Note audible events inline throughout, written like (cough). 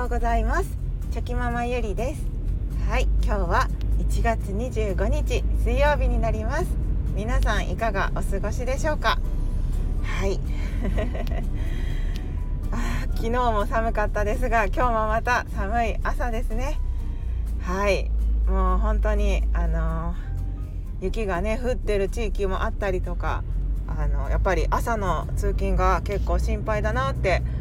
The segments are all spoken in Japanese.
ようございます。チョキママゆりです。はい今日は1月25日水曜日になります。皆さんいかがお過ごしでしょうか？はい。(laughs) あ昨日も寒かったですが今日もまた寒い朝ですね。はい。もう本当にあの雪がね降ってる地域もあったりとかあのやっぱり朝の通勤が結構心配だなって思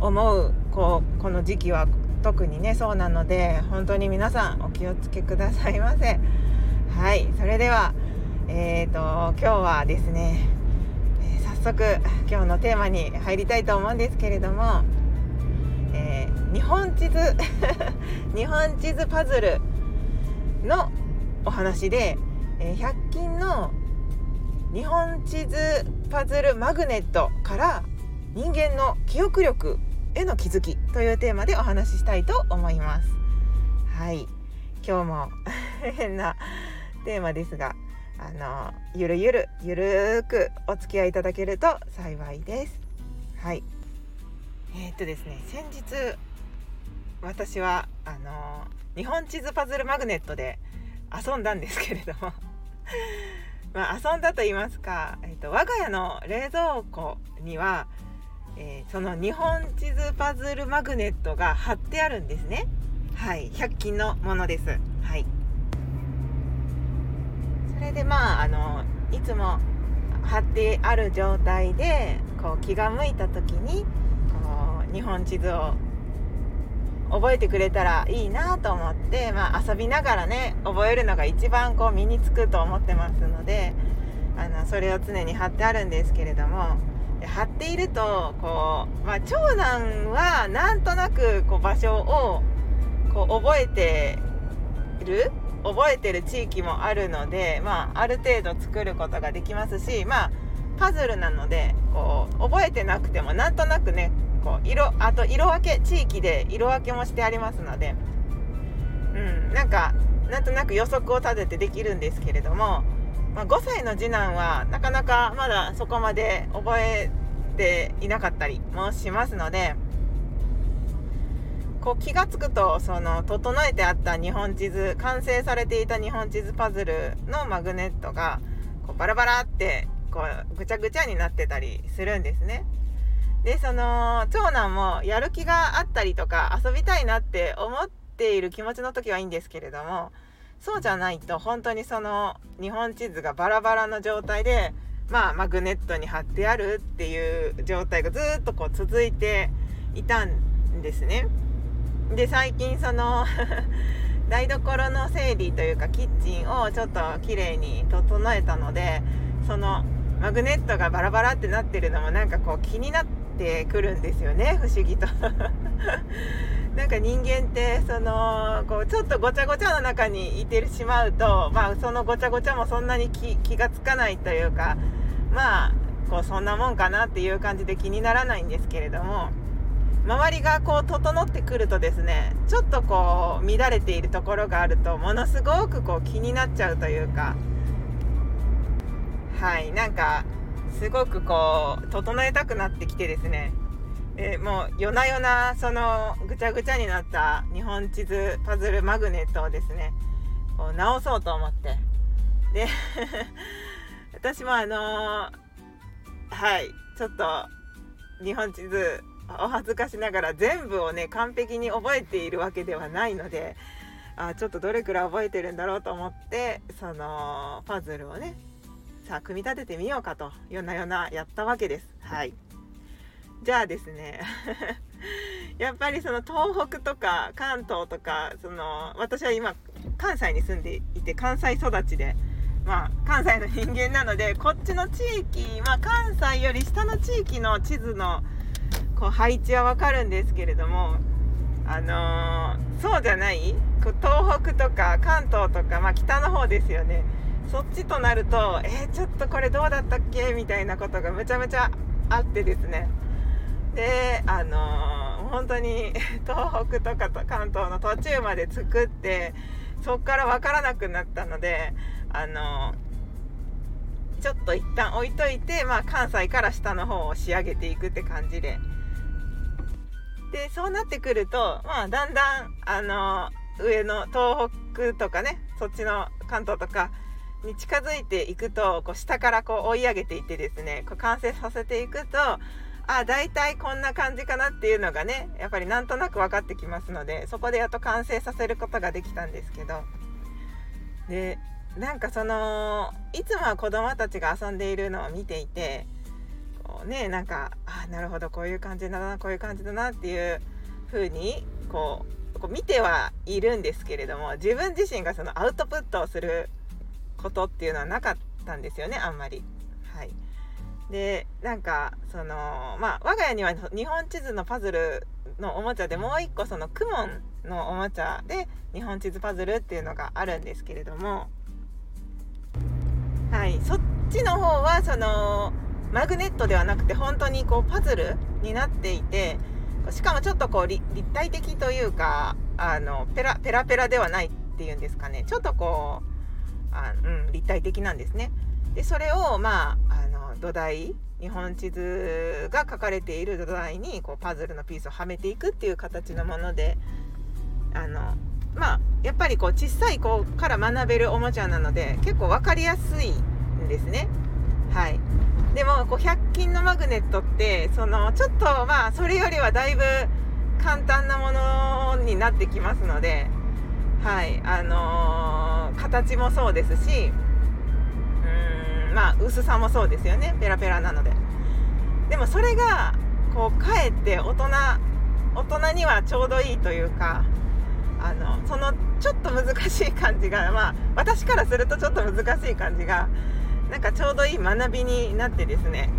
思うこうこの時期は特にねそうなので本当に皆さんお気をつけくださいませ。はいそれではえーと今日はですね、えー、早速今日のテーマに入りたいと思うんですけれども、えー、日本地図 (laughs) 日本地図パズルのお話で、えー、100均の日本地図パズルマグネットから人間の記憶力への気づきというテーマでお話ししたいと思います。はい。今日も (laughs) 変なテーマですがあのゆるゆるゆるくお付き合いいただけると幸いです。はい。えー、っとですね先日私はあの日本地図パズルマグネットで遊んだんですけれども (laughs) まあ、遊んだと言いますか、えーと、我が家の冷蔵庫には、えー、その日本地図パズルマグネットが貼ってあるんですね。はい。100均のものです。はい。それでまああのいつも貼ってある状態でこう気が向いた時にこう日本地図を覚えてくれたらいいなと思って、まあ、遊びながらね覚えるのが一番こう身につくと思ってますのであのそれを常に貼ってあるんですけれども貼っているとこう、まあ、長男はなんとなくこう場所をこう覚えてる覚えてる地域もあるので、まあ、ある程度作ることができますし、まあ、パズルなのでこう覚えてなくてもなんとなくねこう色あと色分け地域で色分けもしてありますのでうんなんかなんとなく予測を立ててできるんですけれども、まあ、5歳の次男はなかなかまだそこまで覚えていなかったりもしますのでこう気が付くとその整えてあった日本地図完成されていた日本地図パズルのマグネットがこうバラバラってこうぐちゃぐちゃになってたりするんですね。でその長男もやる気があったりとか遊びたいなって思っている気持ちの時はいいんですけれどもそうじゃないと本当にその日本地図がバラバラの状態でまあマグネットに貼ってあるっていう状態がずっとこう続いていたんですね。で最近その (laughs) 台所の整理というかキッチンをちょっと綺麗に整えたのでそのマグネットがバラバラってなってるのもなんかこう気になってくるんですよね不思議となんか人間ってそのこうちょっとごちゃごちゃの中にいてしまうとまあそのごちゃごちゃもそんなに気がつかないというかまあこうそんなもんかなっていう感じで気にならないんですけれども周りがこう整ってくるとですねちょっとこう乱れているところがあるとものすごくこう気になっちゃうというかはいなんかすごくこう整えたくなってきてですねえもう夜な夜なそのぐちゃぐちゃになった日本地図パズルマグネットをですねこう直そうと思って。で (laughs) 私もあのー、はいちょっと日本地図お恥ずかしながら全部をね完璧に覚えているわけではないのであちょっとどれくらい覚えてるんだろうと思ってそのパズルをねさあ組み立ててみようかと夜な夜なやったわけです。はい。じゃあですね。(laughs) やっぱりその東北とか関東とかその私は今関西に住んでいて関西育ちでまあ関西の人間なのでこっちの地域まあ関西より下の地域の地図のこう配置はわかるんですけれどもあのー、そうじゃない東北とか関東とか、まあ、北の方ですよね。そっちとなるとえー、ちょっとこれどうだったっけ？みたいなことがむちゃむちゃあってですね。であのー、本当に (laughs) 東北とかと関東の途中まで作ってそっから分からなくなったのであのー、ちょっと一旦置いといて、まあ、関西から下の方を仕上げていくって感じで。でそうなってくると、まあ、だんだんあの上の東北とかねそっちの関東とかに近づいていくとこう下からこう追い上げていってですねこう完成させていくとあ大体こんな感じかなっていうのがねやっぱりなんとなく分かってきますのでそこでやっと完成させることができたんですけどでなんかそのいつもは子どもたちが遊んでいるのを見ていてこうねなんかあなるほどこういう感じだなこういう感じだなっていう風にこうこう見てはいるんですけれども自分自身がそのアウトプットをすることっていうのはなかったんですよねあんまり。はい、でなんかそのまあ我が家には日本地図のパズルのおもちゃでもう一個そのクモンのおもちゃで日本地図パズルっていうのがあるんですけれどもはいそっちの方はそのマグネットではなくて本当にこうパズルになっていてしかもちょっとこう立体的というかあのペラペラペラではないっていうんですかねちょっとこうあ、うん、立体的なんですね。でそれをまあ土台日本地図が書かれている土台にこうパズルのピースをはめていくっていう形のものであのまあやっぱりこう小さい子から学べるおもちゃなので結構分かりやすいんですね。はい、でもこう100均のマグネットってそのちょっとまあそれよりはだいぶ簡単なものになってきますのではいあのー、形もそうですしまあ薄さもそうですよね。ペラペラなので。でもそれがこうかえって大人大人にはちょうどいいというかあのそのちょっと難しい感じがまあ私からするとちょっと難しい感じがなんかちょうどいい学びになってですね。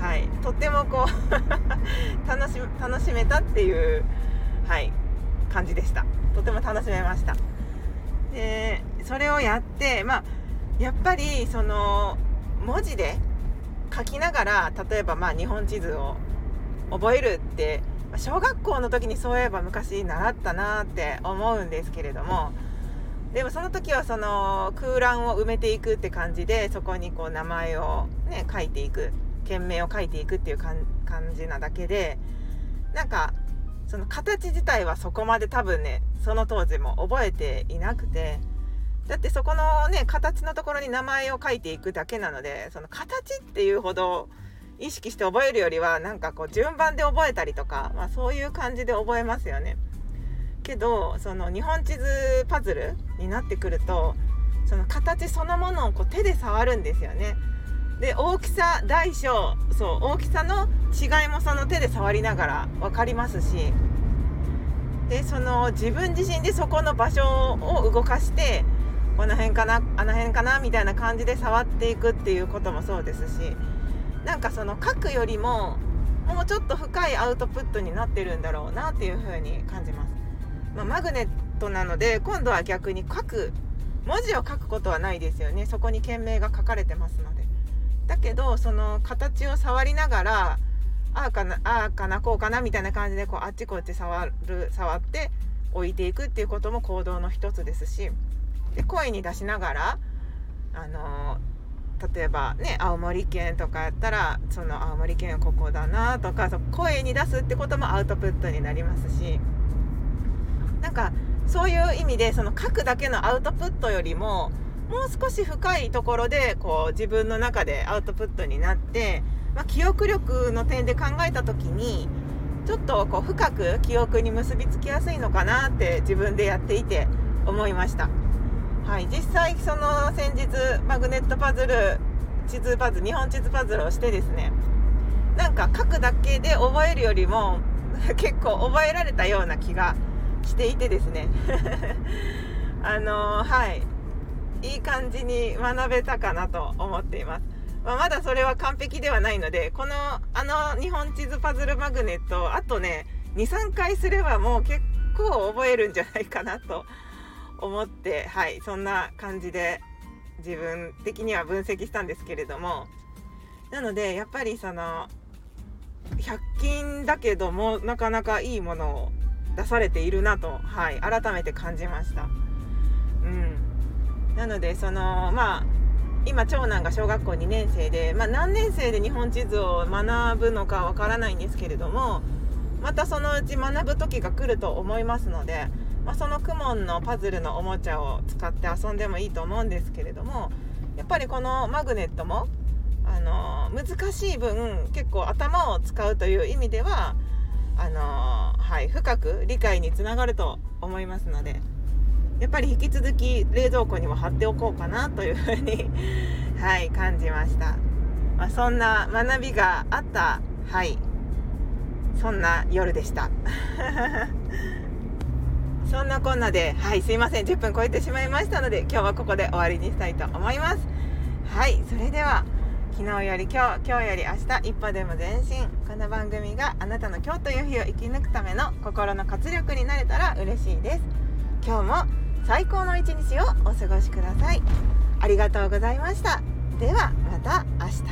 はい。とってもこう (laughs) 楽し楽しめたっていうはい感じでした。とても楽しめました。でそれをやってまあやっぱりその文字で書きながら例えばまあ日本地図を覚えるって小学校の時にそういえば昔習ったなって思うんですけれどもでもその時はその空欄を埋めていくって感じでそこにこう名前をね書いていく件名を書いていくっていう感じなだけでなんかその形自体はそこまで多分ねその当時も覚えていなくてだってそこのね形のところに名前を書いていくだけなのでその形っていうほど意識して覚えるよりはなんかこう順番で覚えたりとか、まあ、そういう感じで覚えますよね。けどその日本地図パズルになってくるとその形そのものをこう手で触るんですよね。で大きさ大小そう大きさの違いもその手で触りながら分かりますしでその自分自身でそこの場所を動かしてこの辺かなあの辺かなみたいな感じで触っていくっていうこともそうですしなんかその書くよりももうちょっと深いアウトプットになってるんだろうなっていう風に感じます。まあ、マグネットなので今度は逆に書く文字を書くことはないですよねそこに件名が書かれてますので。だけどその形を触りながらああかなああかなこうかなみたいな感じでこうあっちこっち触る触って置いていくっていうことも行動の一つですしで声に出しながらあの例えばね青森県とかやったらその青森県ここだなとか声に出すってこともアウトプットになりますしなんかそういう意味でその書くだけのアウトプットよりももう少し深いところでこう自分の中でアウトプットになって、まあ、記憶力の点で考えた時にちょっとこう深く記憶に結びつきやすいのかなって自分でやっていて思いました。はい、実際その先日マグネットパズル地図パズル日本地図パズルをしてですねなんか書くだけで覚えるよりも (laughs) 結構覚えられたような気がしていてですね (laughs) あのー、はいいい感じに学べたかなと思っています。まあ、まだそれは完璧ではないのでこのあの日本地図パズルマグネットあとね23回すればもう結構覚えるんじゃないかなと思ってはいそんな感じで自分的には分析したんですけれどもなのでやっぱりその100均だけどもなかなかいいものを出されているなと、はい、改めて感じました。うんなのでそのまあ今長男が小学校2年生で、まあ、何年生で日本地図を学ぶのかわからないんですけれどもまたそのうち学ぶ時が来ると思いますので、まあ、そのクモンのパズルのおもちゃを使って遊んでもいいと思うんですけれどもやっぱりこのマグネットもあの難しい分結構頭を使うという意味ではあの、はい、深く理解につながると思いますのでやっぱり引き続き冷蔵庫にも貼っておこうかなというふうに (laughs) はい感じました、まあ、そんな学びがあったはいそんな夜でした。(laughs) そんなこんなで、はい、すいません。10分超えてしまいましたので、今日はここで終わりにしたいと思います。はい、それでは、昨日より今日、今日より明日、一歩でも前進。この番組があなたの今日という日を生き抜くための心の活力になれたら嬉しいです。今日も最高の一日をお過ごしください。ありがとうございました。では、また明日。